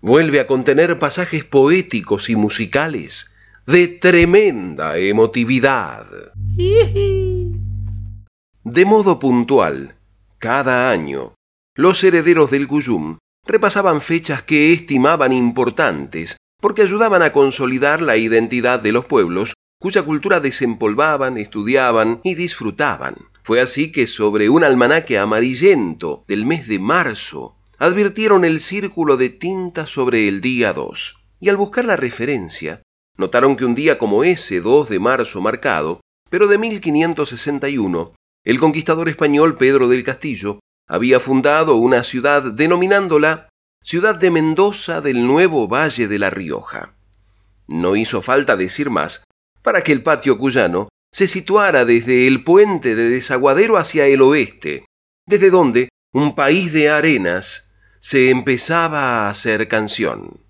vuelve a contener pasajes poéticos y musicales de tremenda emotividad. De modo puntual, cada año, los herederos del Cuyum repasaban fechas que estimaban importantes porque ayudaban a consolidar la identidad de los pueblos cuya cultura desempolvaban, estudiaban y disfrutaban. Fue así que sobre un almanaque amarillento del mes de marzo advirtieron el círculo de tinta sobre el día 2. Y al buscar la referencia, notaron que un día como ese 2 de marzo marcado, pero de 1561, el conquistador español Pedro del Castillo había fundado una ciudad denominándola Ciudad de Mendoza del Nuevo Valle de La Rioja. No hizo falta decir más para que el patio cuyano se situara desde el puente de desaguadero hacia el oeste, desde donde un país de arenas se empezaba a hacer canción.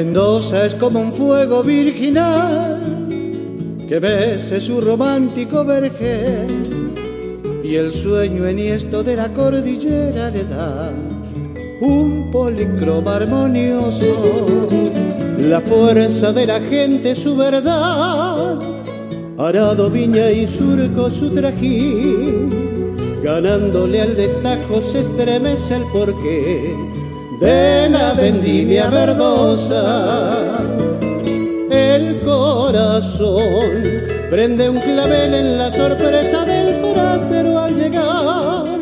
Es como un fuego virginal que bese su romántico vergel. Y el sueño esto de la cordillera le da un policroma armonioso. La fuerza de la gente, su verdad, arado, viña y surco su trajín, ganándole al destajo se estremece el porqué de la vendimia verdosa. El corazón prende un clavel en la sorpresa del forastero al llegar.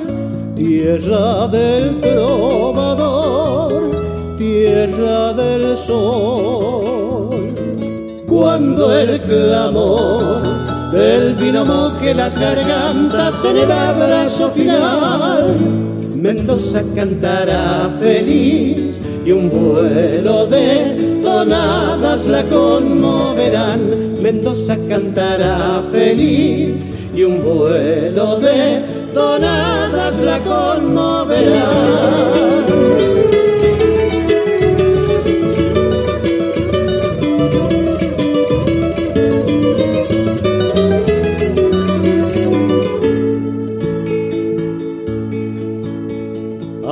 Tierra del trovador, tierra del sol. Cuando el clamor del vino moje las gargantas en el abrazo final Mendoza cantará feliz y un vuelo de tonadas la conmoverán. Mendoza cantará feliz y un vuelo de tonadas la conmoverán.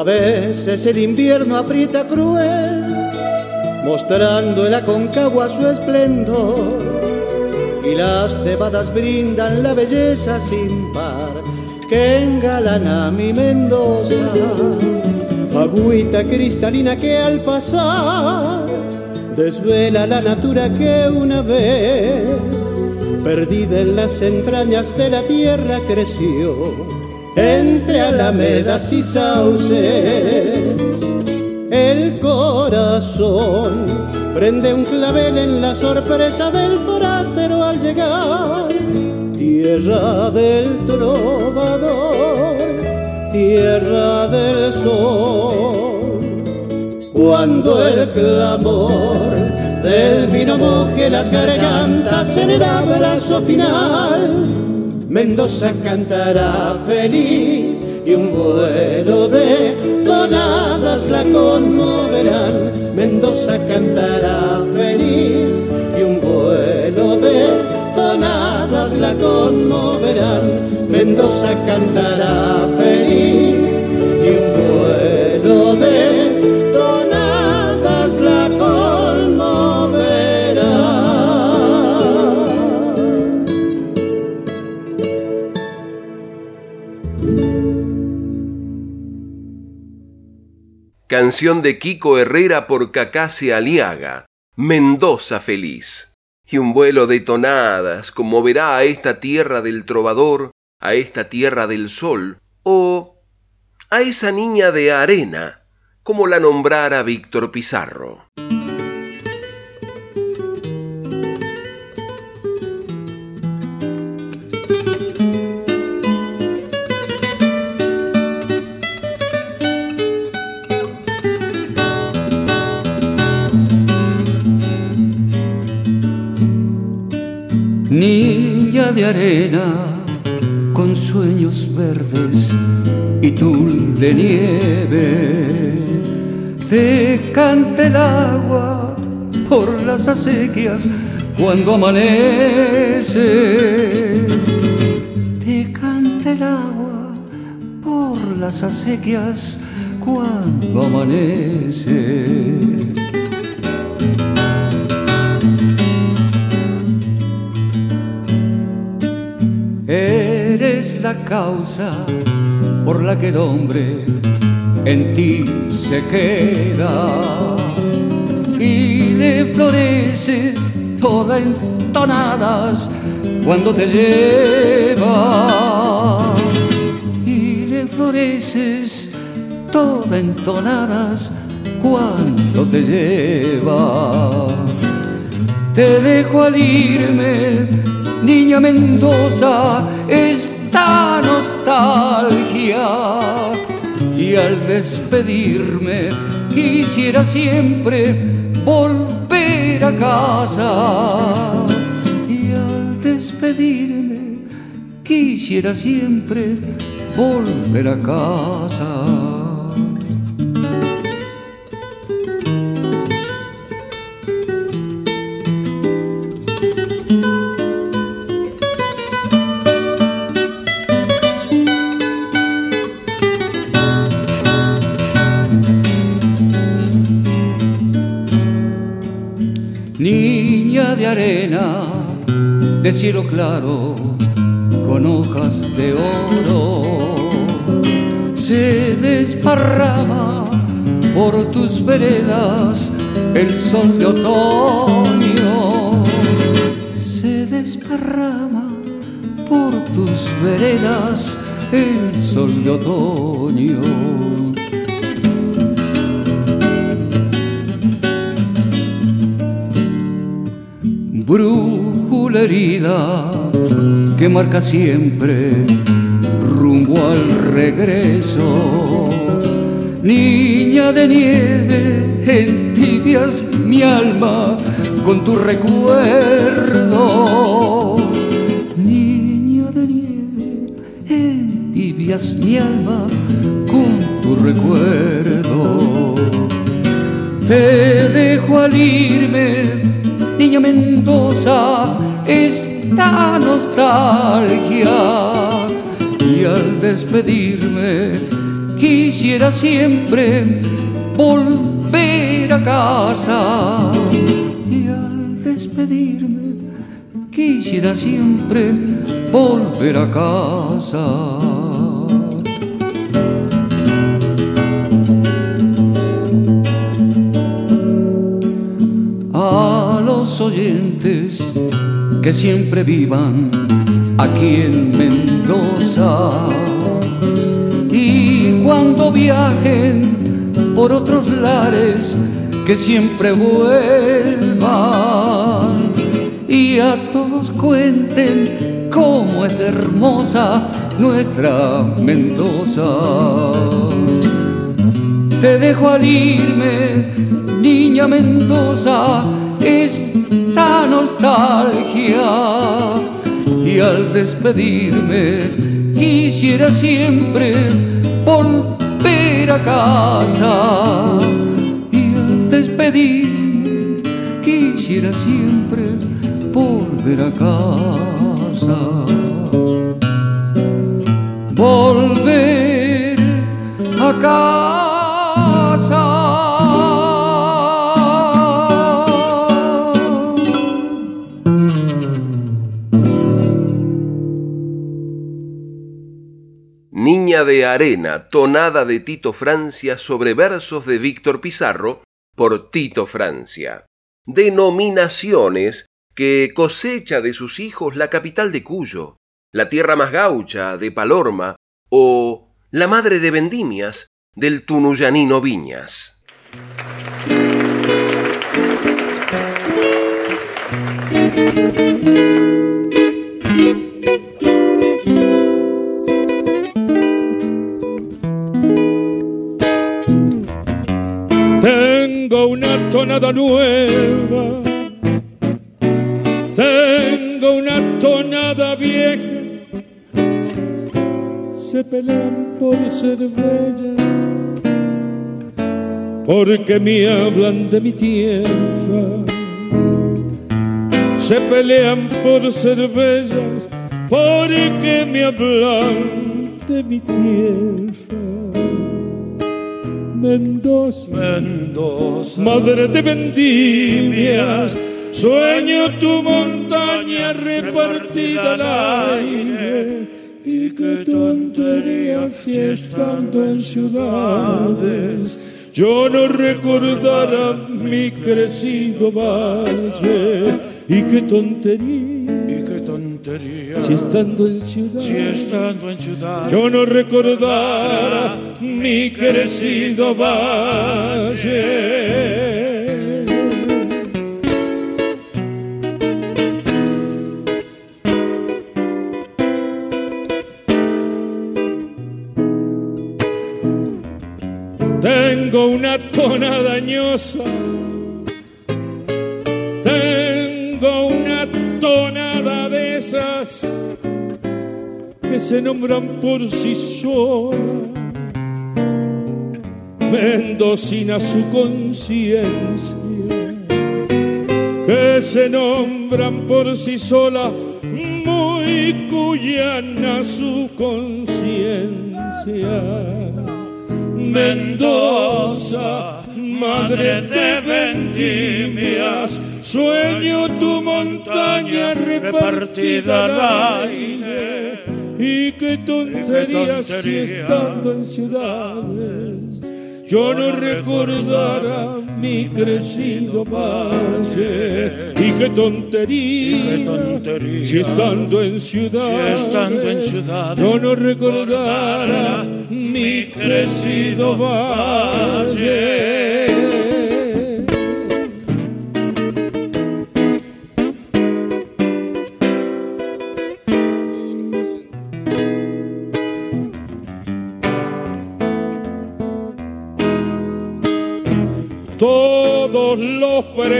Veces el invierno aprieta cruel, mostrando el aconcagua su esplendor, y las tebadas brindan la belleza sin par que engalana mi Mendoza. Agüita cristalina que al pasar desvela la natura que una vez, perdida en las entrañas de la tierra, creció entre alamedas y sauces. El corazón prende un clavel en la sorpresa del forastero al llegar. Tierra del trovador, tierra del sol. Cuando el clamor del vino moje las gargantas en el abrazo final Mendoza cantará feliz y un vuelo de tonadas la conmoverán. Mendoza cantará feliz y un vuelo de tonadas la conmoverán. Mendoza cantará feliz canción de Kiko Herrera por Cacace Aliaga, Mendoza feliz. Y un vuelo de tonadas conmoverá a esta tierra del trovador, a esta tierra del sol, o a esa niña de arena, como la nombrara Víctor Pizarro. De arena con sueños verdes y tul de nieve. Te canta el agua por las acequias cuando amanece. Te canta el agua por las acequias cuando amanece. La causa por la que el hombre en ti se queda. Y le floreces toda entonadas cuando te lleva. Y le floreces toda entonadas cuando te lleva. Te dejo al irme niña Mendoza es nostalgia y al despedirme quisiera siempre volver a casa y al despedirme quisiera siempre volver a casa. De cielo claro con hojas de oro. Se desparrama por tus veredas el sol de otoño. Se desparrama por tus veredas el sol de otoño. Herida que marca siempre rumbo al regreso. Niña de nieve, entibias mi alma con tu recuerdo. Niña de nieve, entibias mi alma con tu recuerdo. Te dejo al irme niña Mendoza, esta nostalgia. Y al despedirme quisiera siempre volver a casa. Y al despedirme quisiera siempre volver a casa. Que siempre vivan aquí en Mendoza. Y cuando viajen por otros lares, que siempre vuelvan y a todos cuenten cómo es hermosa nuestra Mendoza. Te dejo al irme, niña Mendoza, esta nostalgia. Y al despedirme quisiera siempre volver a casa. Y al despedirme quisiera siempre volver a casa. Volver a casa De Arena, tonada de Tito Francia sobre versos de Víctor Pizarro por Tito Francia. Denominaciones que cosecha de sus hijos la capital de Cuyo, la tierra más gaucha de Palorma o la madre de Vendimias del tunuyanino Viñas. Tengo una tonada nueva, tengo una tonada vieja, se pelean por ser porque me hablan de mi tierra, se pelean por ser porque me hablan de mi tierra. Mendoza, Mendoza, madre de vendimias, sueño tu montaña repartida al aire. Y qué tontería si estando en ciudades yo no recordara mi crecido valle. Y qué tontería si estando en ciudades si estando en ciudad yo no recordara mi crecido valle. Tengo una tona dañosa, que se nombran por sí sola. Mendocina su conciencia, que se nombran por sí sola, muy cuyana su conciencia. Mendoza, madre de vendimias, sueño tu montaña repartida al aire. Y qué tontería si estando en ciudades yo no recordara mi crecido valle. Y qué tontería, Y qué tontería, si estando en ciudades, si estando en ciudades, yo no recordara mi crecido valle.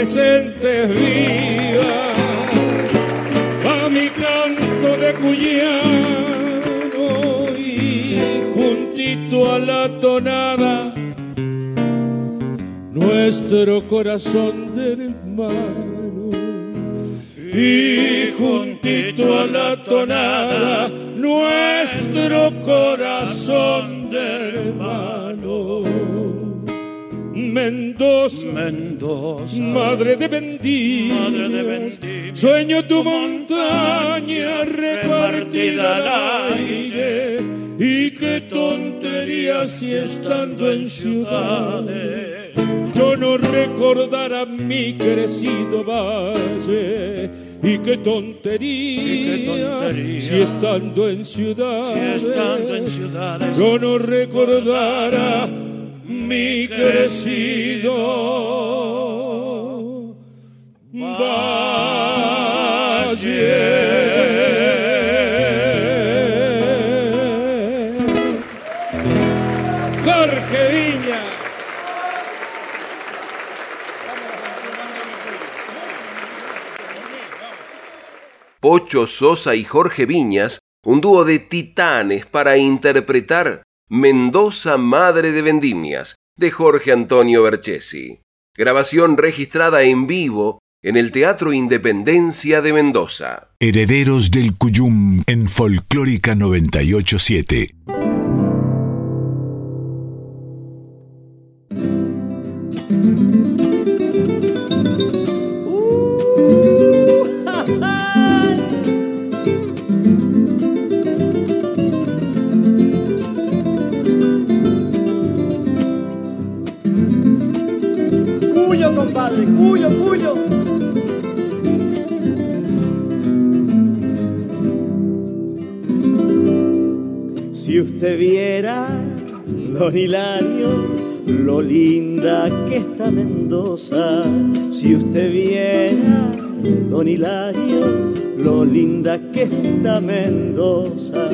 Presentes vivan a mi canto de cuyano y juntito a la tonada nuestro corazón de hermano. Y juntito a la tonada nuestro corazón Mendoza, Mendoza, madre de vendimias, Madre de vendimias, sueño tu montaña repartida al aire. Y qué tontería si estando en ciudades. yo no recordara mi crecido valle. Y qué tontería, Y qué tontería, si estando en ciudades, si estando en ciudades. Yo no recordara mi crecido valle. Jorge Viña. Pocho Sosa y Jorge Viñas, un dúo de titanes para interpretar Mendoza Madre de Vendimias, de Jorge Antonio Berchesi. Grabación registrada en vivo en el Teatro Independencia de Mendoza. Herederos del Cuyum en Folclórica 987. Usted viera, don Hilario, lo linda que está Mendoza. Si usted viera, don Hilario, lo linda que está Mendoza.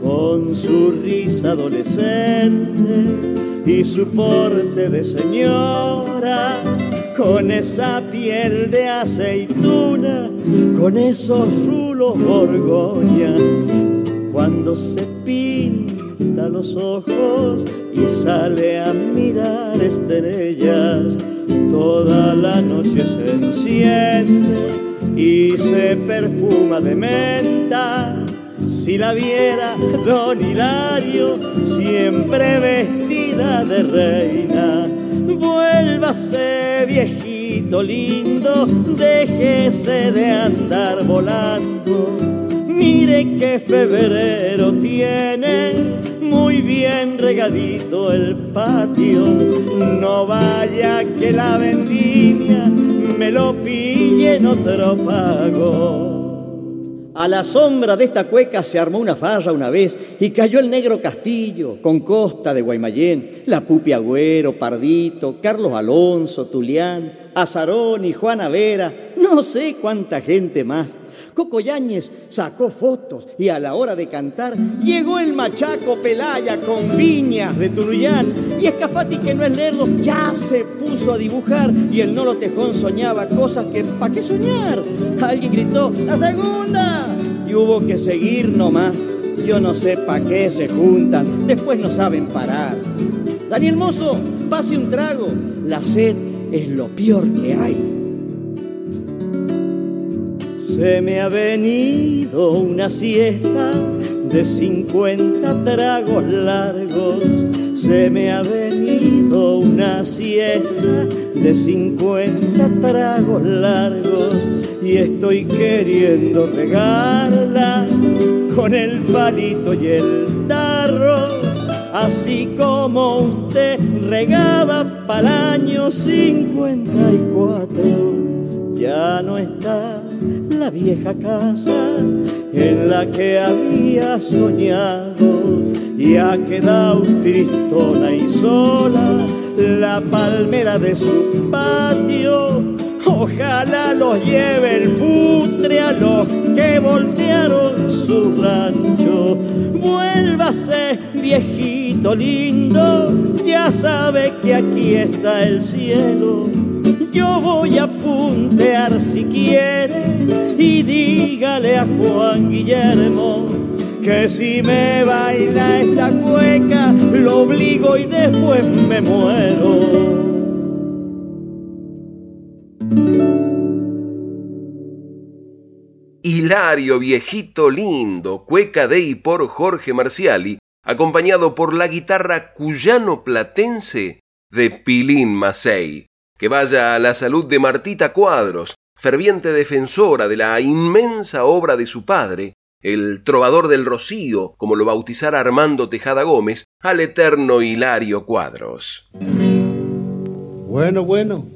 Con su risa adolescente y su porte de señora, con esa piel de aceituna, con esos rulos borgoña, cuando se pinta los ojos y sale a mirar estrellas, toda la noche se enciende y se perfuma de menta. Si la viera don Hilario, siempre vestida de reina, vuélvase viejito lindo, déjese de andar volando. Mire que febrero tiene muy bien regadito el patio. No vaya que la vendimia me lo pille en otro pago. A la sombra de esta cueca se armó una farra una vez y cayó el negro Castillo con Costa de Guaymallén, la Pupi Agüero, Pardito, Carlos Alonso, Tulián, Azarón y Juana Vera, no sé cuánta gente más. Coco Yáñez sacó fotos y a la hora de cantar llegó el machaco Pelaya con viñas de Turuyán y Escafati que no es lerdo ya se puso a dibujar y el Nolo Tejón soñaba cosas que ¿pa' qué soñar? Alguien gritó ¡La segunda! y hubo que seguir nomás. Yo no sé pa' qué se juntan, después no saben parar. Daniel Mozo, pase un trago, la sed es lo peor que hay. Se me ha venido una siesta de 50 tragos largos. Se me ha venido una siesta de 50 tragos largos. Y estoy queriendo regarla con el palito y el tarro. Así como usted regaba para el año 54 ya no está la vieja casa en la que había soñado y ha quedado tristona y sola la palmera de su patio. Ojalá los lleve el futre a los que voltearon su rancho. Vuélvase, viejito lindo, ya sabe que aquí está el cielo yo voy a puntear si quiere y dígale a Juan Guillermo que si me baila esta cueca lo obligo y después me muero. Hilario, viejito lindo, cueca de y por Jorge Marciali, acompañado por la guitarra cuyano platense de Pilín Macei. Que vaya a la salud de Martita Cuadros, ferviente defensora de la inmensa obra de su padre, el trovador del Rocío, como lo bautizara Armando Tejada Gómez, al eterno Hilario Cuadros. Bueno, bueno.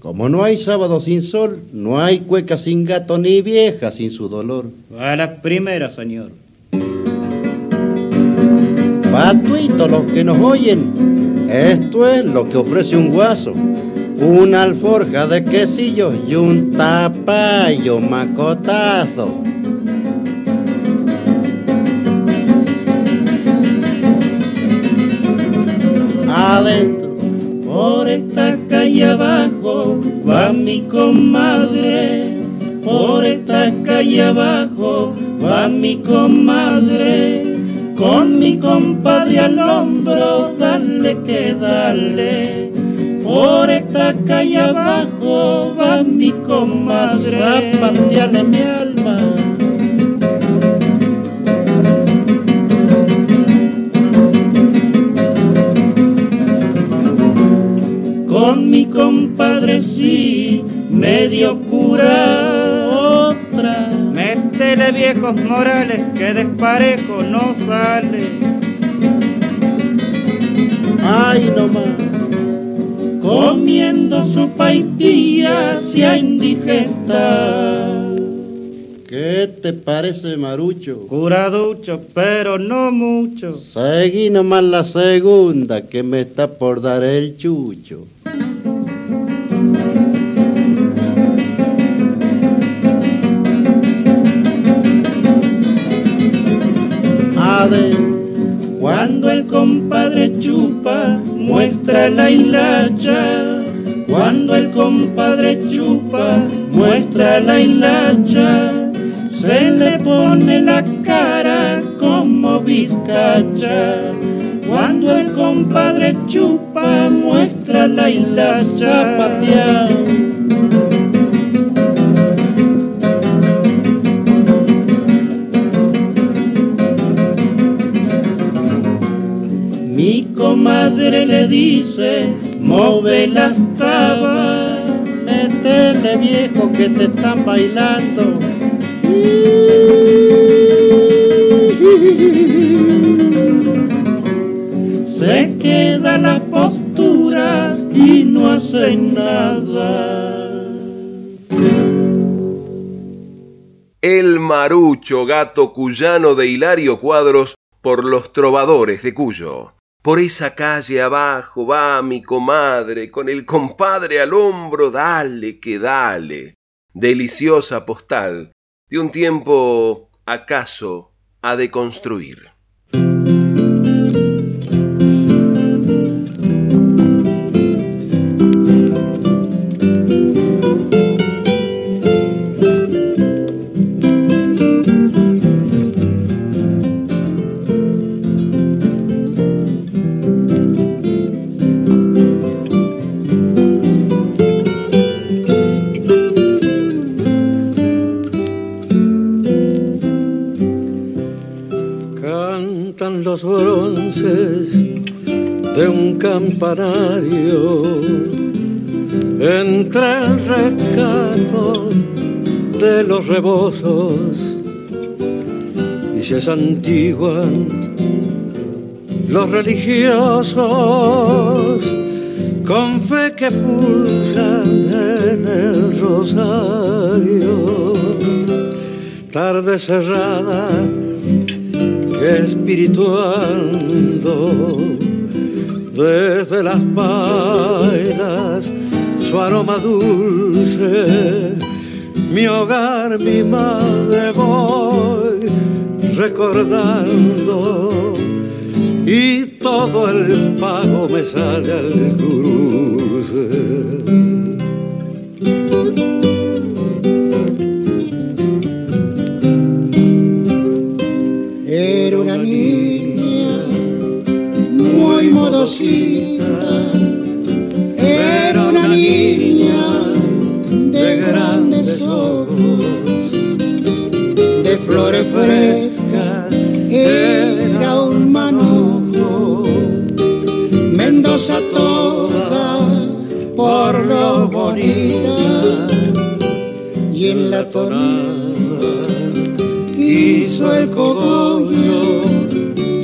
Como no hay sábado sin sol, no hay cueca sin gato ni vieja sin su dolor. A la primera, señor. Patuito, los que nos oyen, esto es lo que ofrece un guaso. Una alforja de quesillos y un tapayo macotazo. Adentro, por esta calle abajo, va mi comadre. Por esta calle abajo, va mi comadre. Con mi compadre al hombro, dale que dale. Por esta calle abajo va mi comadre a patearle mi alma. Con mi compadre sí, medio cura. Métele viejos morales que desparejo no sale. Ay, no más comiendo sopa y pilla sea indigesta. ¿Qué te parece, Marucho? Curaducho, pero no mucho. Seguí nomás la segunda que me está por dar el chucho. Cuando el compadre chupa, muestra la hilacha. Cuando el compadre chupa, muestra la hilacha. Se le pone la cara como vizcacha. Cuando el compadre chupa, muestra la hilacha pateada. Comadre le dice, move las tabas, métele viejo que te están bailando. Se queda las posturas y no hace nada. El marucho gato cuyano de Hilario Cuadros por los trovadores de Cuyo. Por esa calle abajo va mi comadre, con el compadre al hombro, dale que dale. Deliciosa postal de un tiempo acaso ha de rebozos y se santiguan los religiosos con fe que pulsan en el rosario. Tarde cerrada que espirituando desde las vainas su aroma dulce, mi hogar, mi madre voy recordando y todo el pago me sale al cruce. Frescas, era un manojo, Mendoza toda por lo bonita y en la tonada hizo el cogollo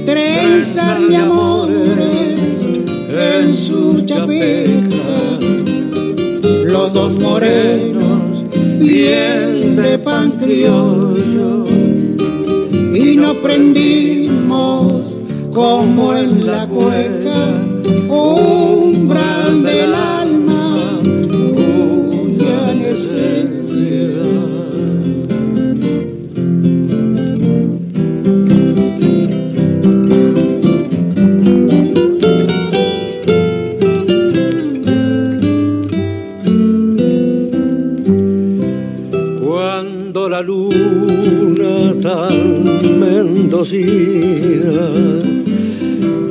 trenzar de amores en su chapeca los dos morenos piel de pan criollo y nos prendimos como en la cueca umbral del alma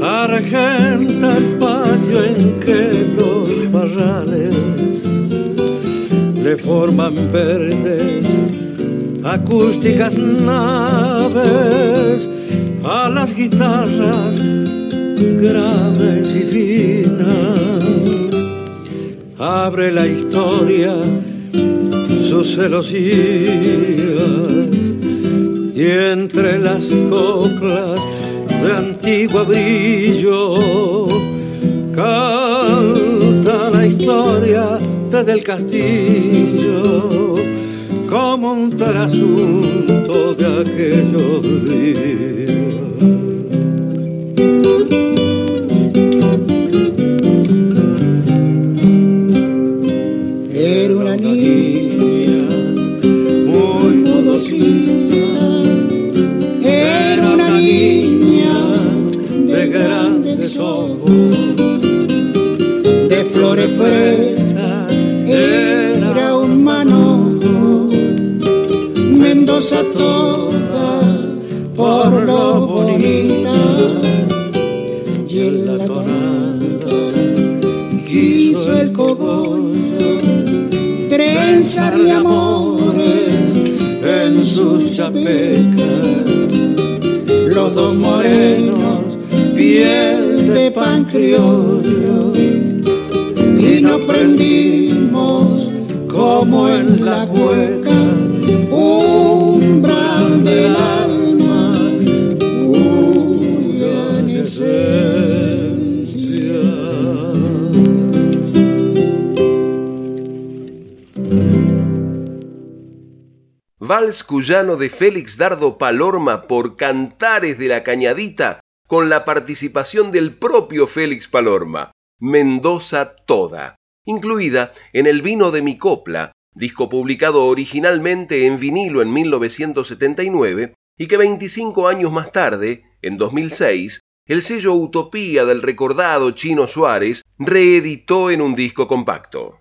argenta el patio en que los barrales le forman verdes acústicas naves a las guitarras graves y finas. Abre la historia sus celosías y entre las coplas de antiguo brillo canta la historia desde el castillo como un trasunto de aquellos días. Era una niña muy modosita, Mendoza toda por lo bonita y en la tonada quiso el cogollo trenzarle amores en sus chapecas. Los dos morenos, piel de pan criollo, y nos prendimos como en la cueca, Vals cuyano de Félix Dardo Palorma por Cantares de la Cañadita, con la participación del propio Félix Palorma, Mendoza Toda, incluida en El vino de mi copla, disco publicado originalmente en vinilo en 1979 y que 25 años más tarde, en 2006, el sello Utopía del recordado Chino Suárez reeditó en un disco compacto.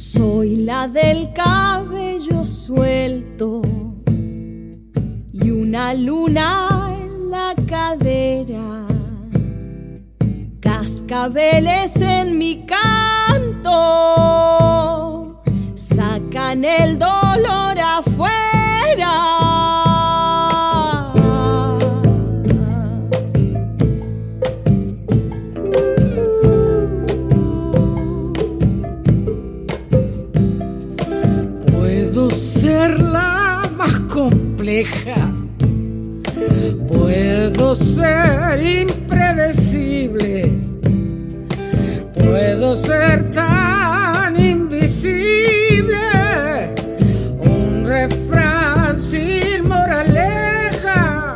Soy la del cabello suelto y una luna en la cadera. Cascabeles en mi canto sacan el dolor afuera. Puedo ser impredecible. Puedo ser tan invisible. Un refrán sin moraleja.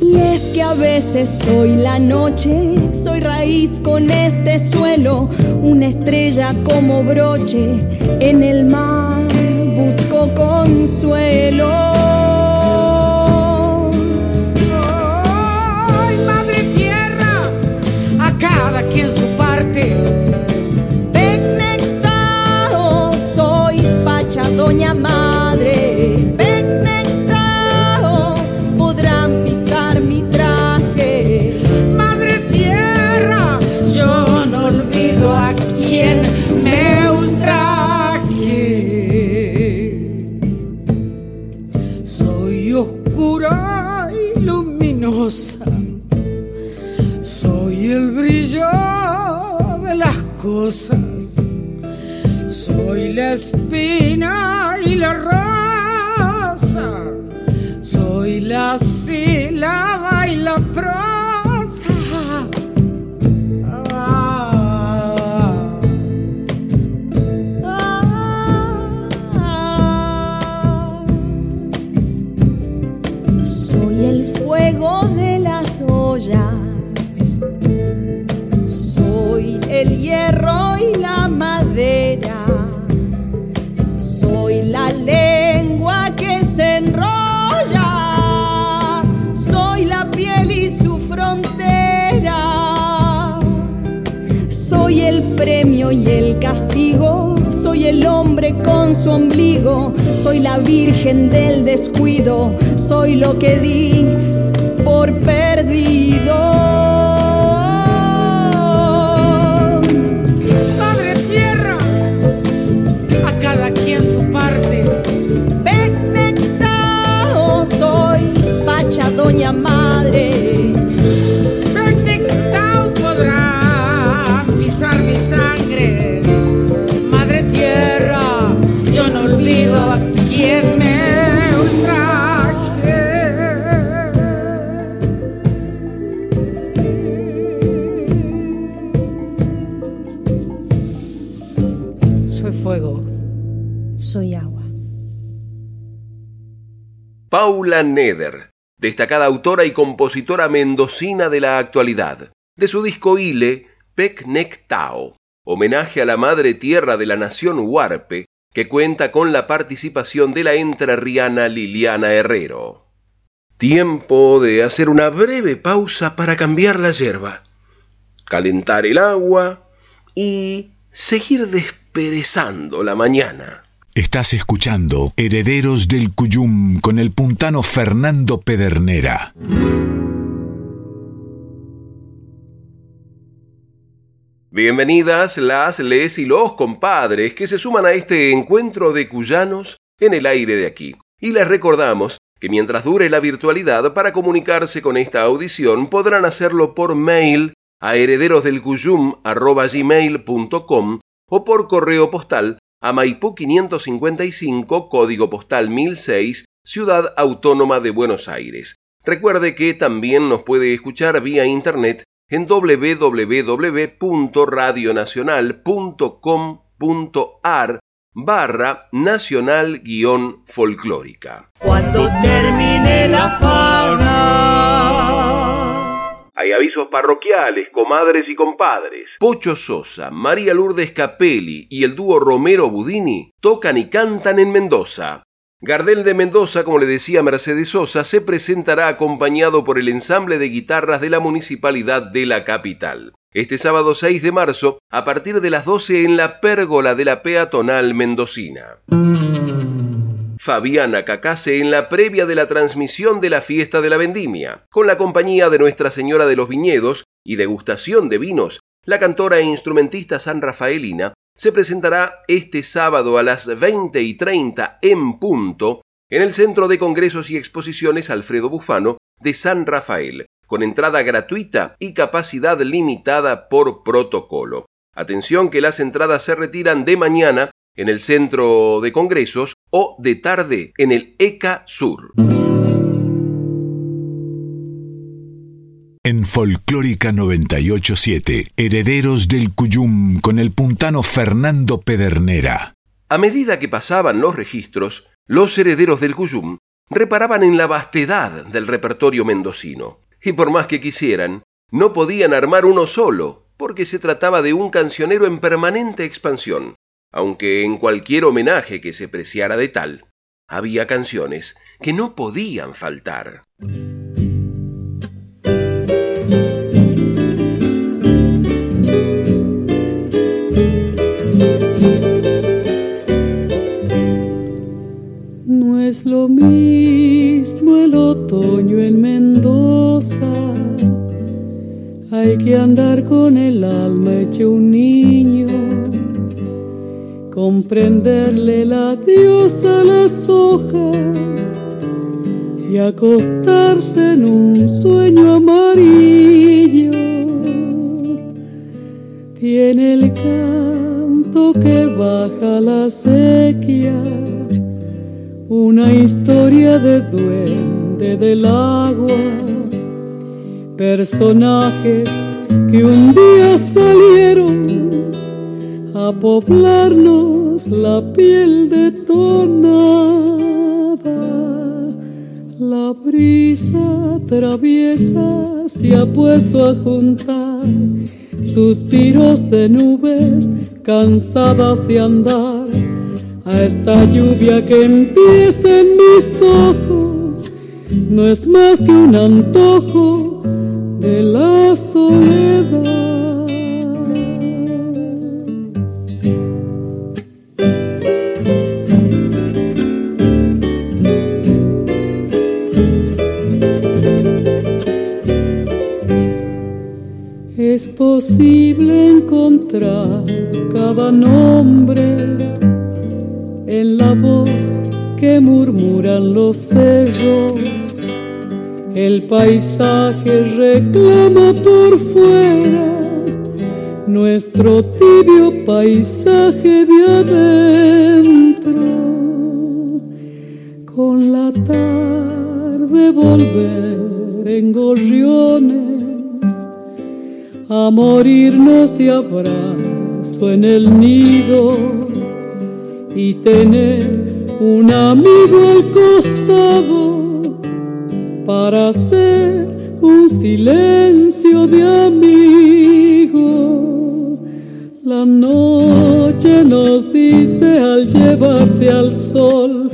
Y es que a veces soy la noche, soy raíz con este suelo, una estrella como broche en el mar, busco consuelo. Premio y el castigo. Soy el hombre con su ombligo. Soy la virgen del descuido. Soy lo que di por perdido. Paula Neder, destacada autora y compositora mendocina de la actualidad. De su disco Ile, Pec Tao, homenaje a la madre tierra de la nación Huarpe, que cuenta con la participación de la entrerriana Liliana Herrero. Tiempo de hacer una breve pausa para cambiar la hierba, calentar el agua y seguir desperezando la mañana. Estás escuchando Herederos del Cuyum con el puntano Fernando Pedernera. Bienvenidas las, les y los compadres que se suman a este encuentro de cuyanos en el aire de aquí. Y les recordamos que mientras dure la virtualidad para comunicarse con esta audición podrán hacerlo por mail a herederosdelcuyum.com o por correo postal a Maipú 555, código postal 1006, Ciudad Autónoma de Buenos Aires. Recuerde que también nos puede escuchar vía internet en www.radionacional.com.ar barra nacional guion folclórica. Cuando termine la hay avisos parroquiales, comadres y compadres. Pocho Sosa, María Lourdes Capelli y el dúo Romero Budini tocan y cantan en Mendoza. Gardel de Mendoza, como le decía Mercedes Sosa, se presentará acompañado por el ensamble de guitarras de la Municipalidad de la capital. Este sábado 6 de marzo, a partir de las 12 en la pérgola de la peatonal mendocina. Fabiana Cacase en la previa de la transmisión de la fiesta de la vendimia, con la compañía de Nuestra Señora de los Viñedos y degustación de vinos. La cantora e instrumentista San Rafaelina se presentará este sábado a las 20 y 30 en punto en el Centro de Congresos y Exposiciones Alfredo Bufano de San Rafael, con entrada gratuita y capacidad limitada por protocolo. Atención que las entradas se retiran de mañana en el Centro de Congresos o de tarde en el ECA Sur. En Folclórica 987, Herederos del Cuyum con el puntano Fernando Pedernera. A medida que pasaban los registros, los herederos del Cuyum reparaban en la vastedad del repertorio mendocino, y por más que quisieran, no podían armar uno solo, porque se trataba de un cancionero en permanente expansión, aunque en cualquier homenaje que se preciara de tal, había canciones que no podían faltar. No es lo mismo el otoño en Mendoza, hay que andar con el alma hecho un comprenderle la diosa las hojas y acostarse en un sueño amarillo. Tiene el canto que baja la sequía, una historia de duende del agua, personajes que un día salieron a poblarnos la piel de tonada. La brisa traviesa se ha puesto a juntar suspiros de nubes cansadas de andar a esta lluvia que empieza en mis ojos. No es más que un antojo de la soledad. Posible encontrar cada nombre en la voz que murmuran los cerros. El paisaje reclama por fuera nuestro tibio paisaje de adentro. Con la tarde volver en gorriones a morirnos de abrazo en el nido y tener un amigo al costado para hacer un silencio de amigo. La noche nos dice al llevarse al sol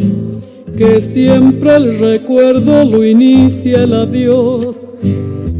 que siempre el recuerdo lo inicia el adiós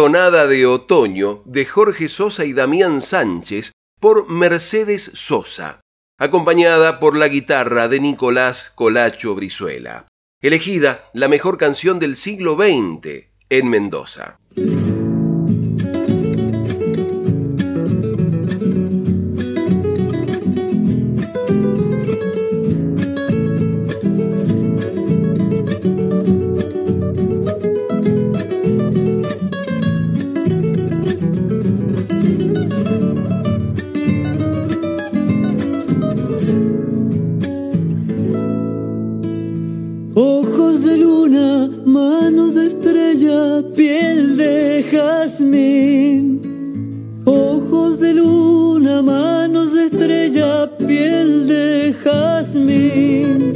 Tonada de Otoño de Jorge Sosa y Damián Sánchez por Mercedes Sosa, acompañada por la guitarra de Nicolás Colacho Brizuela. Elegida la mejor canción del siglo XX en Mendoza. Piel de jazmín, ojos de luna, manos de estrella, piel de jazmín.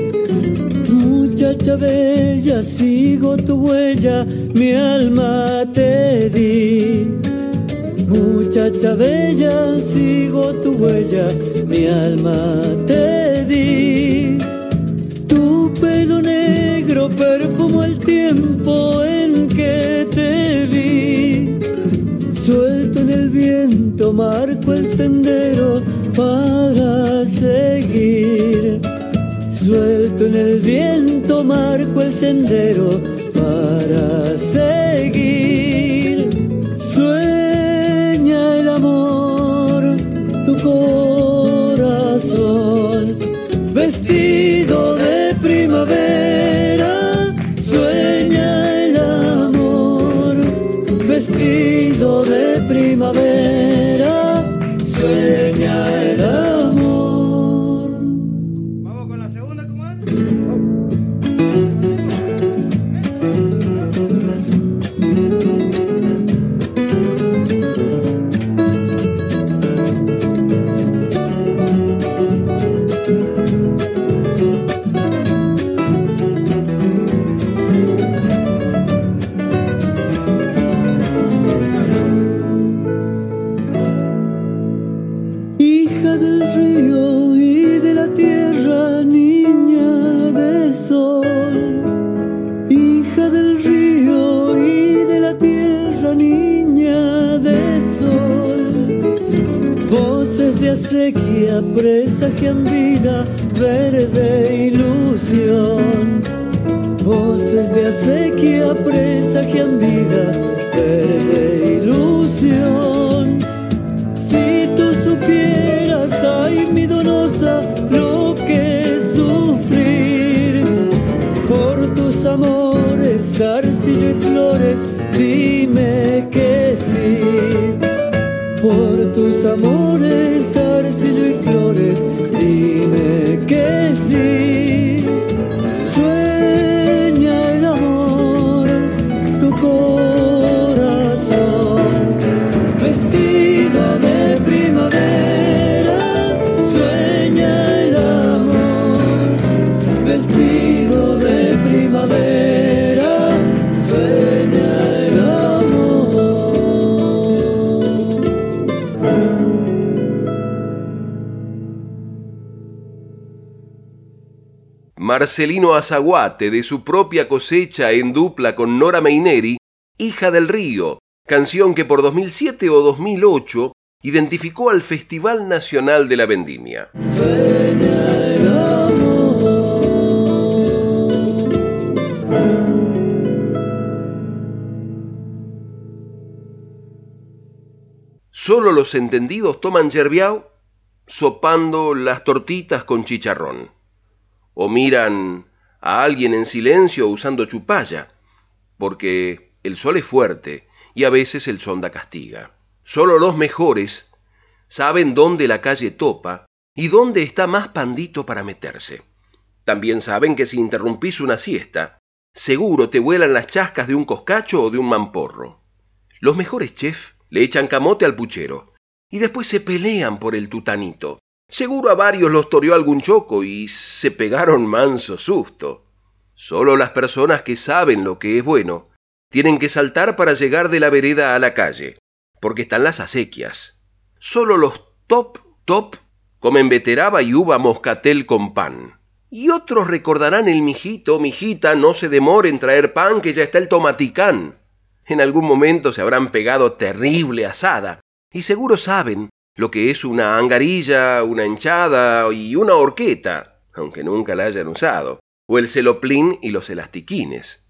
Muchacha bella, sigo tu huella, mi alma te di. Muchacha bella, sigo tu huella, mi alma te di. Tu pelo negro perfumó el tiempo que te vi. Suelto en el viento, marco el sendero para seguir. Suelto en el viento, marco el sendero para seguir. Marcelino Azaguate, de su propia cosecha en dupla con Nora Meineri, Hija del Río, canción que por 2007 o 2008 identificó al Festival Nacional de la Vendimia. Solo los entendidos toman yerbiao. sopando las tortitas con chicharrón. O miran a alguien en silencio usando chupalla, porque el sol es fuerte y a veces el sonda castiga. Solo los mejores saben dónde la calle topa y dónde está más pandito para meterse. También saben que si interrumpís una siesta, seguro te vuelan las chascas de un coscacho o de un mamporro. Los mejores chefs le echan camote al puchero y después se pelean por el tutanito. Seguro a varios los toreó algún choco y se pegaron manso susto. Solo las personas que saben lo que es bueno tienen que saltar para llegar de la vereda a la calle, porque están las acequias. Solo los top, top comen veteraba y uva moscatel con pan. Y otros recordarán el mijito, mijita, no se demore en traer pan que ya está el tomaticán. En algún momento se habrán pegado terrible asada, y seguro saben lo que es una angarilla, una hinchada y una horqueta, aunque nunca la hayan usado, o el celoplín y los elastiquines.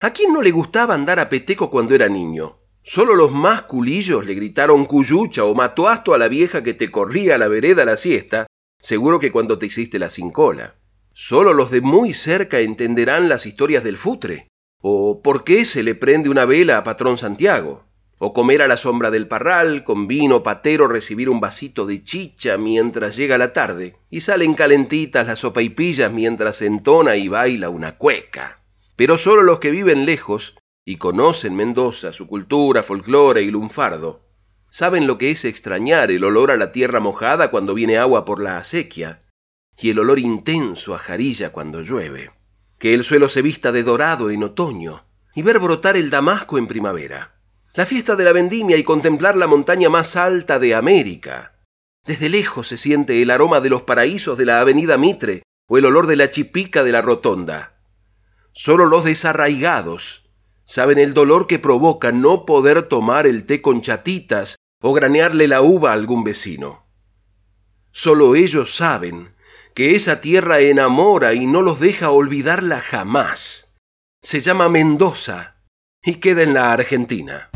¿A quién no le gustaba andar a peteco cuando era niño? Solo los más culillos le gritaron cuyucha o matuasto a la vieja que te corría a la vereda a la siesta, seguro que cuando te hiciste la cincola. Solo los de muy cerca entenderán las historias del futre, o por qué se le prende una vela a patrón Santiago, o comer a la sombra del parral, con vino patero recibir un vasito de chicha mientras llega la tarde, y salen calentitas las sopaipillas mientras entona y baila una cueca. Pero solo los que viven lejos y conocen Mendoza, su cultura, folclore y lunfardo, saben lo que es extrañar el olor a la tierra mojada cuando viene agua por la acequia, y el olor intenso a jarilla cuando llueve, que el suelo se vista de dorado en otoño, y ver brotar el damasco en primavera, la fiesta de la vendimia y contemplar la montaña más alta de América. Desde lejos se siente el aroma de los paraísos de la avenida Mitre o el olor de la chipica de la rotonda. Solo los desarraigados, saben el dolor que provoca no poder tomar el té con chatitas o granearle la uva a algún vecino. Solo ellos saben que esa tierra enamora y no los deja olvidarla jamás. Se llama Mendoza y queda en la Argentina.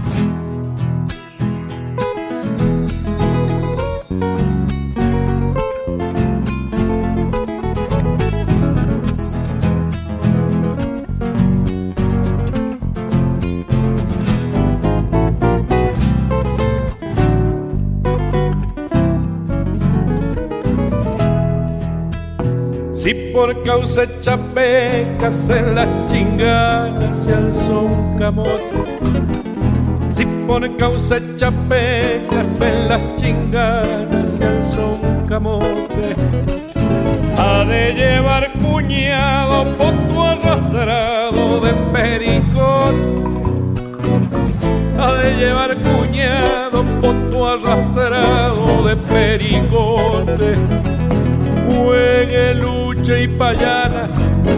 Si por causa chapecas en las chinganas se alzó un camote. Si por causa chapecas en las chinganas se alzó un camote. Ha de llevar cuñado poto arrastrado de pericón. Ha de llevar cuñado poto arrastrado de pericote juegue, luche y payana,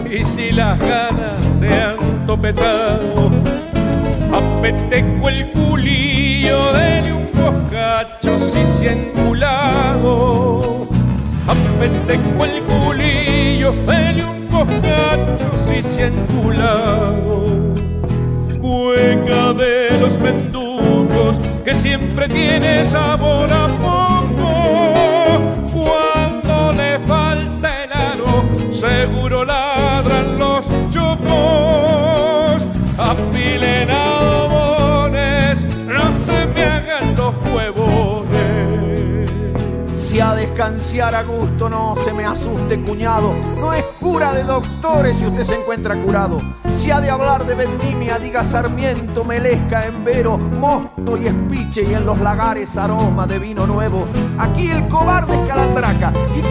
y si las ganas se han topetado, apeteco el culillo, dele un coscacho si se enculado, apeteco el culillo, dele un coscacho si se enculado, cueca de los menducos que siempre tiene sabor a poco Si a gusto, no se me asuste, cuñado, no es cura de doctores si usted se encuentra curado. Si ha de hablar de vendimia, diga Sarmiento, Melesca, Embero, Mosto y Espiche y en los lagares aroma de vino nuevo. Aquí el cobarde es calandraca y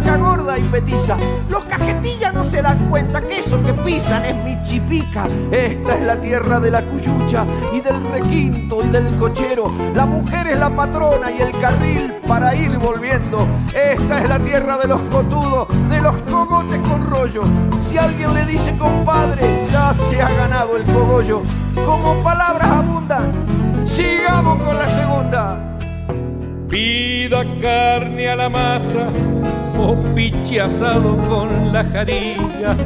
gorda y petiza. Los cajetillas no se dan cuenta que eso que pisan es mi chipica. Esta es la tierra de la cuyucha y del requinto y del cochero. La mujer es la patrona y el carril para ir volviendo. Esta es la tierra de los cotudos, de los cogotes con rollo. Si alguien le dice compadre, ya se ha ganado el cogollo. Como palabras abundan, sigamos con la segunda hervida carne a la masa o piche asado con la jarilla.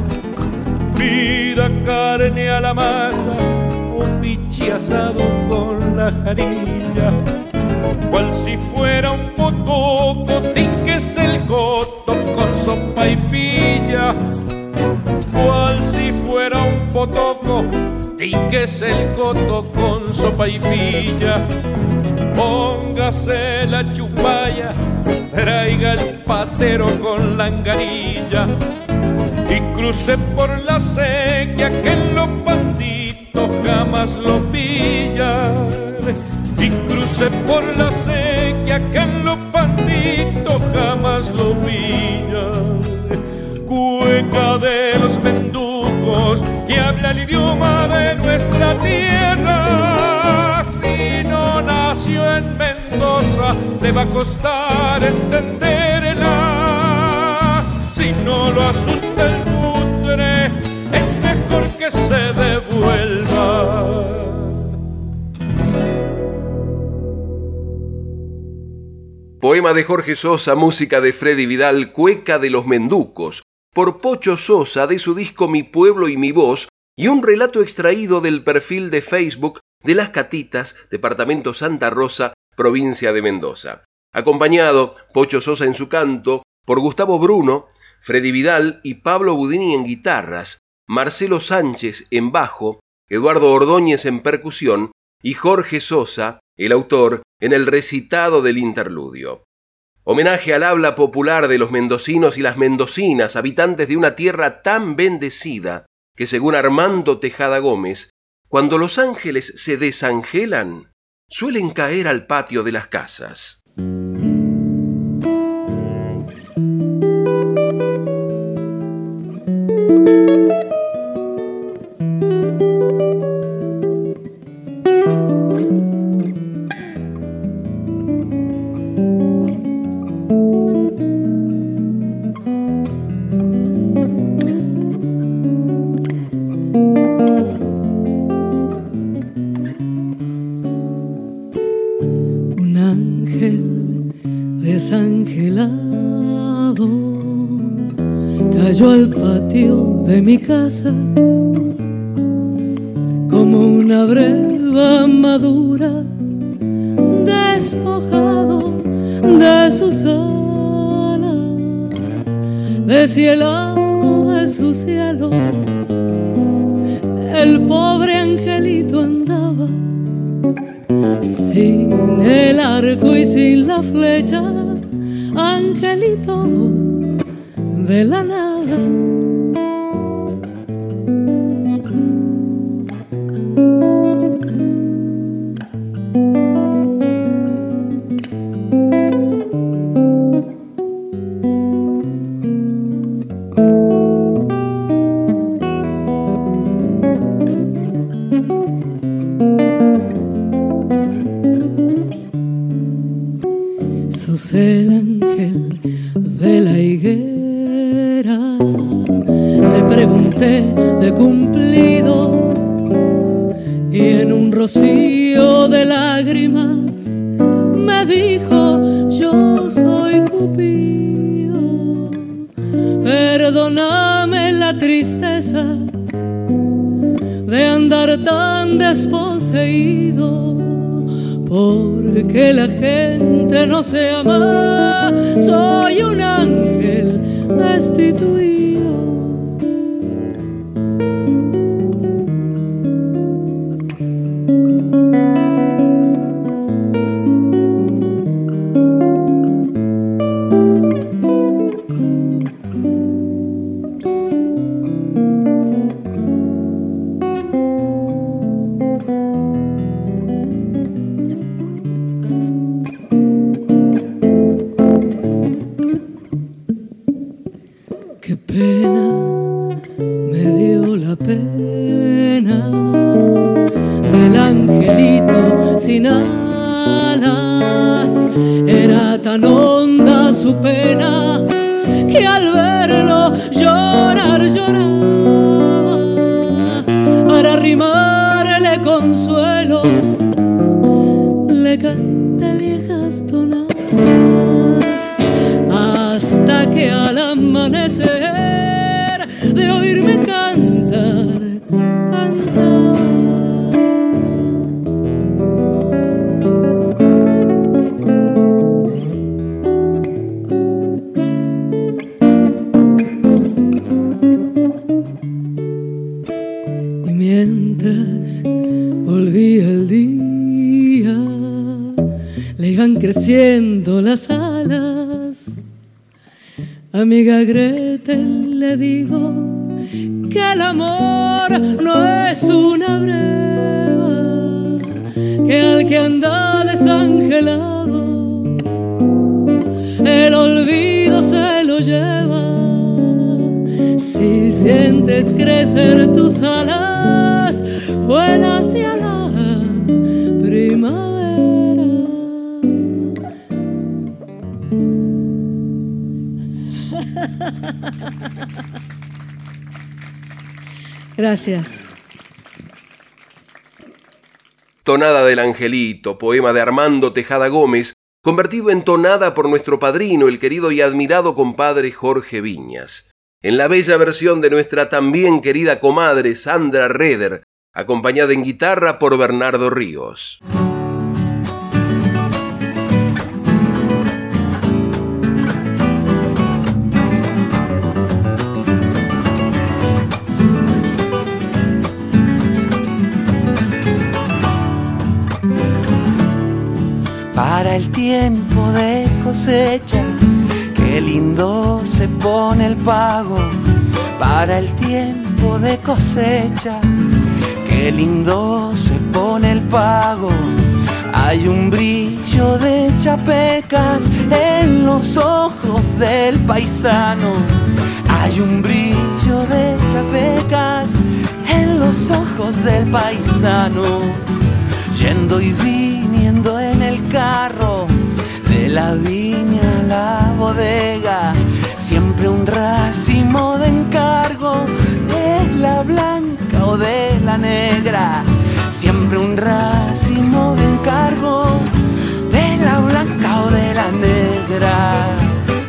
Vida carne a la masa o piche asado con la jarilla. Cual si fuera un coto, cotín que es el coto con sopa y pilla. Cual si fuera un potoco, y que es el coto con sopa y pilla. Póngase la chupalla, traiga el patero con la angarilla y cruce por la sequía que los banditos jamás lo pillan. Y cruce por la sequía que los banditos jamás lo pillan. Cueca de los menducos que habla el idioma de nuestra tierra. Si no nació en Le va a costar entenderla. Si no lo asusta el putre, es mejor que se devuelva. Poema de Jorge Sosa, música de Freddy Vidal, Cueca de los Menducos, por Pocho Sosa de su disco Mi Pueblo y Mi Voz, y un relato extraído del perfil de Facebook de Las Catitas, Departamento Santa Rosa, provincia de Mendoza. Acompañado, Pocho Sosa en su canto, por Gustavo Bruno, Freddy Vidal y Pablo Budini en guitarras, Marcelo Sánchez en bajo, Eduardo Ordóñez en percusión y Jorge Sosa, el autor, en el recitado del interludio. Homenaje al habla popular de los mendocinos y las mendocinas, habitantes de una tierra tan bendecida que, según Armando Tejada Gómez, cuando los ángeles se desangelan, suelen caer al patio de las casas. De andar tan desposeído porque la gente no se ama. Soy un ángel destituido. Sientes crecer tus alas, vuela hacia la primavera. Gracias. Tonada del Angelito, poema de Armando Tejada Gómez, convertido en tonada por nuestro padrino, el querido y admirado compadre Jorge Viñas. En la bella versión de nuestra también querida comadre Sandra Reder, acompañada en guitarra por Bernardo Ríos. Para el tiempo de cosecha, qué lindo se pone el pago. Para el tiempo de cosecha, qué lindo se pone el pago. Hay un brillo de chapecas en los ojos del paisano. Hay un brillo de chapecas en los ojos del paisano. Yendo y viniendo en el carro de la viña la bodega, siempre un racimo de encargo de la blanca o de la negra, siempre un racimo de encargo de la blanca o de la negra.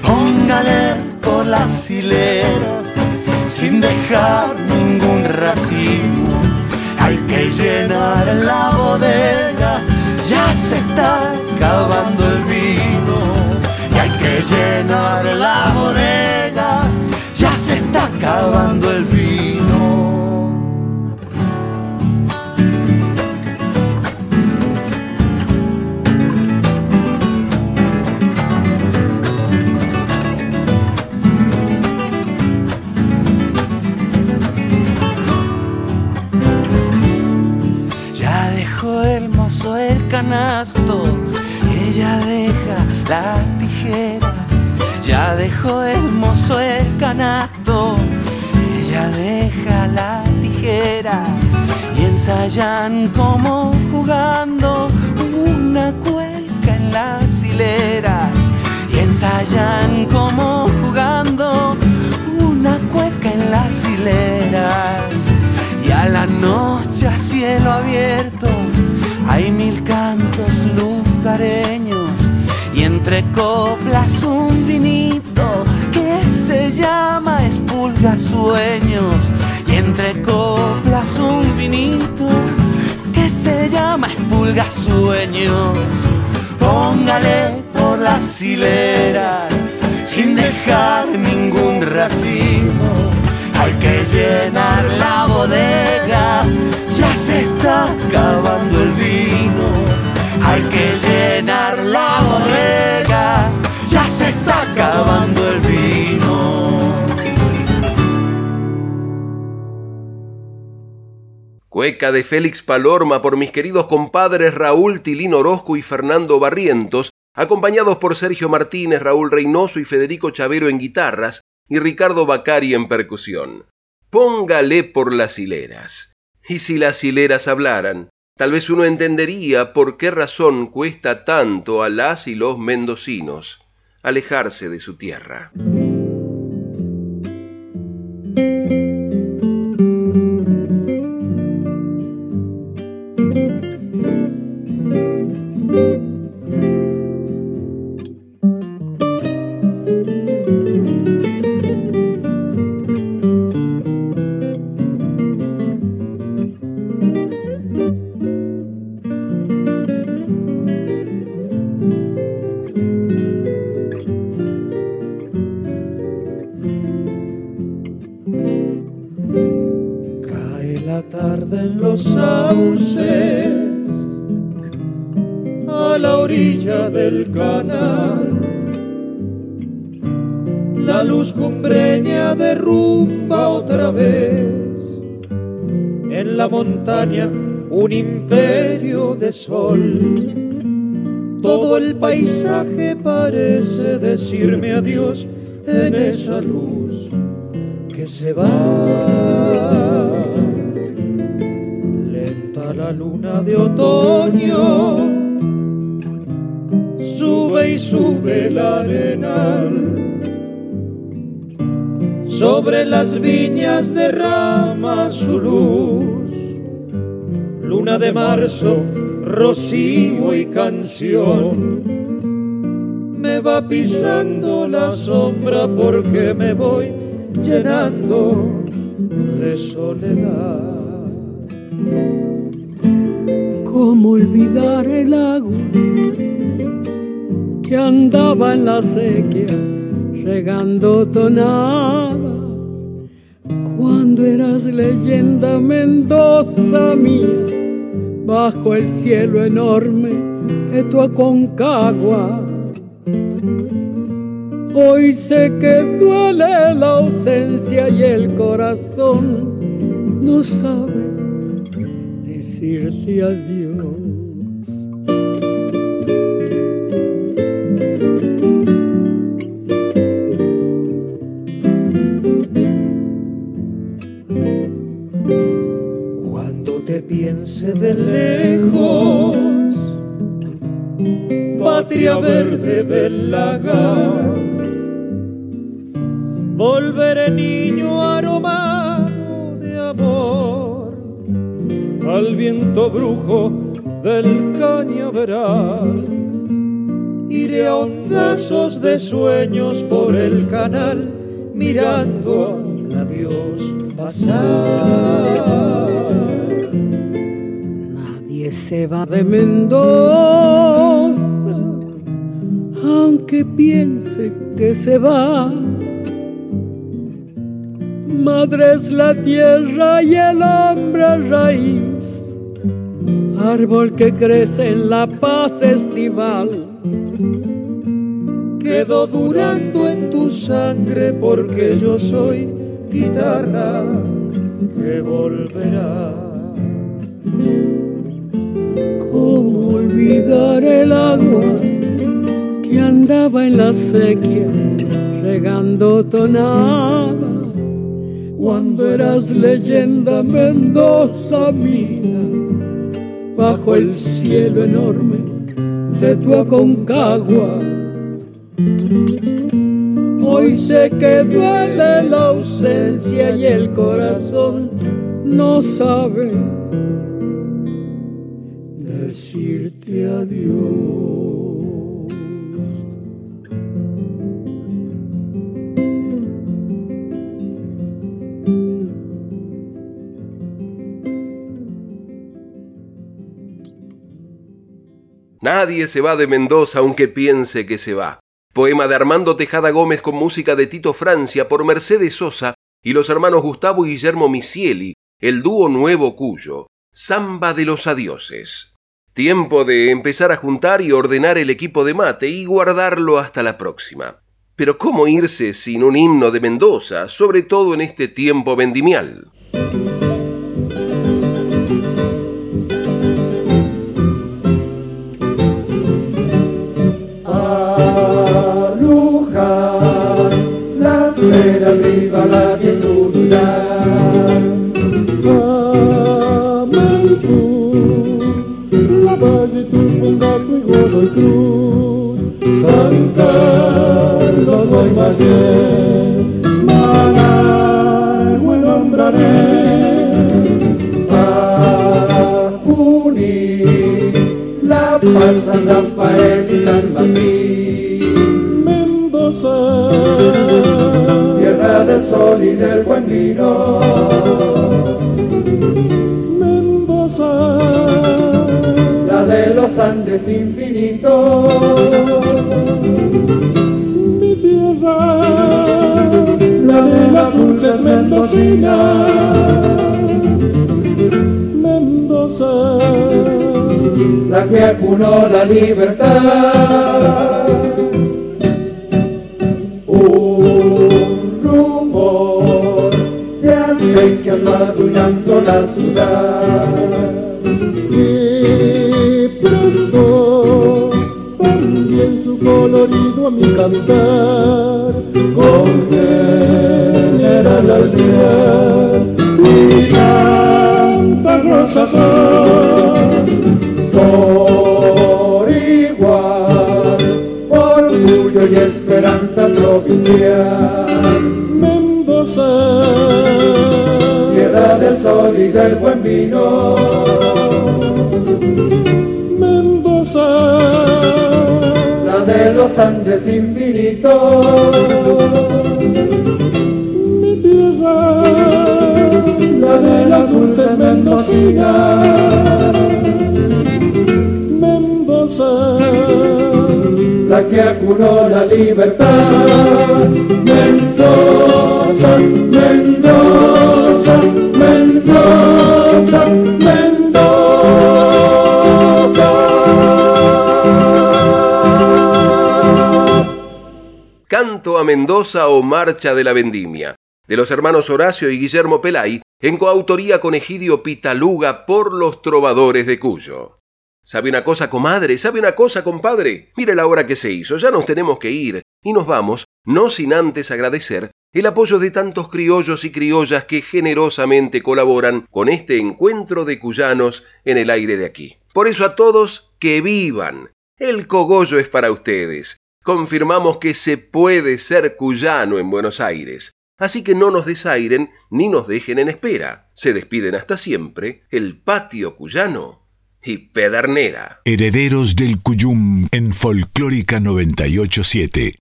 Póngale por las hileras sin dejar ningún racimo. Hay que llenar la bodega, ya se está acabando el vino. Que llenar la bodega, ya se está acabando el vino. Ya dejó el mozo el canasto ella deja la tijera. Ya dejó el mozo el canasto y ella deja la tijera. Y ensayan como jugando una cueca en las hileras. Y ensayan como jugando una cueca en las hileras. Y a la noche a cielo abierto hay mil cantos lugareños y entre un vinito que se llama Espulga Sueños y entre coplas un vinito que se llama Espulga Sueños. Póngale por las hileras sin dejar ningún racimo hay que llenar la bodega, ya se está acabando el vino. Hay que llenar la bodega, está acabando el vino. Cueca de Félix Palorma por mis queridos compadres Raúl Tilín Orozco y Fernando Barrientos, acompañados por Sergio Martínez, Raúl Reynoso y Federico Chavero en guitarras, y Ricardo Bacari en percusión. Póngale por las hileras. Y si las hileras hablaran, tal vez uno entendería por qué razón cuesta tanto a las y los mendocinos alejarse de su tierra. Me va pisando la sombra porque me voy llenando de soledad. ¿Cómo olvidar el agua que andaba en la sequía regando tonadas? Cuando eras leyenda Mendoza mía, bajo el cielo enorme de tu Aconcagua Hoy sé que duele la ausencia y el corazón no sabe decirte adiós. Cuando te piense de lejos, patria verde del lagar volveré niño aromado de amor al viento brujo del cañaveral. Iré a hondazos de sueños por el canal mirando a Dios pasar. Nadie se va de Mendoza, aunque piense que se va Madre es la tierra y el hombre raíz, árbol que crece en la paz estival. Quedo durando en tu sangre porque yo soy guitarra que volverá. ¿Cómo olvidar el agua que andaba en la sequía regando tonadas? cuando eras leyenda Mendoza mía, bajo el cielo enorme de tu Aconcagua. Hoy sé que duele la ausencia y el corazón no sabe decirte adiós. Nadie se va de Mendoza aunque piense que se va. Poema de Armando Tejada Gómez con música de Tito Francia por Mercedes Sosa y los hermanos Gustavo y Guillermo Misieli, el dúo nuevo cuyo. Samba de los adioses. Tiempo de empezar a juntar y ordenar el equipo de mate y guardarlo hasta la próxima. Pero ¿cómo irse sin un himno de Mendoza, sobre todo en este tiempo vendimial? Carlos, Guaymallén, Maná, buen nombraré, Juní, La Paz, San Rafael y San Martín, Mendoza. Del sol y del buen vino. Mendoza, la de los Andes infinitos. Las dulces mendocinas. Mendoza, la que acunó la libertad. Un rumor de acequias madullando la ciudad. Y prestó también su colorido a mi cantar. Con aldear y santa rosa por igual, orgullo y esperanza provincial. Mendoza, tierra del sol y del buen vino. Mendoza, la de los Andes infinitos. La de las dulces mendocinas. la que acunó la libertad. Mendoza, Mendoza, Mendoza, Mendoza. Canto a Mendoza o Marcha de la Vendimia, de los hermanos Horacio y Guillermo Pelay, en coautoría con Egidio Pitaluga por los trovadores de Cuyo. ¿Sabe una cosa, comadre? ¿Sabe una cosa, compadre? Mire la hora que se hizo, ya nos tenemos que ir, y nos vamos, no sin antes agradecer el apoyo de tantos criollos y criollas que generosamente colaboran con este encuentro de cuyanos en el aire de aquí. Por eso a todos, que vivan. El cogollo es para ustedes. Confirmamos que se puede ser cuyano en Buenos Aires. Así que no nos desairen ni nos dejen en espera. Se despiden hasta siempre el patio cuyano y Pedernera. Herederos del Cuyum en Folclórica 987.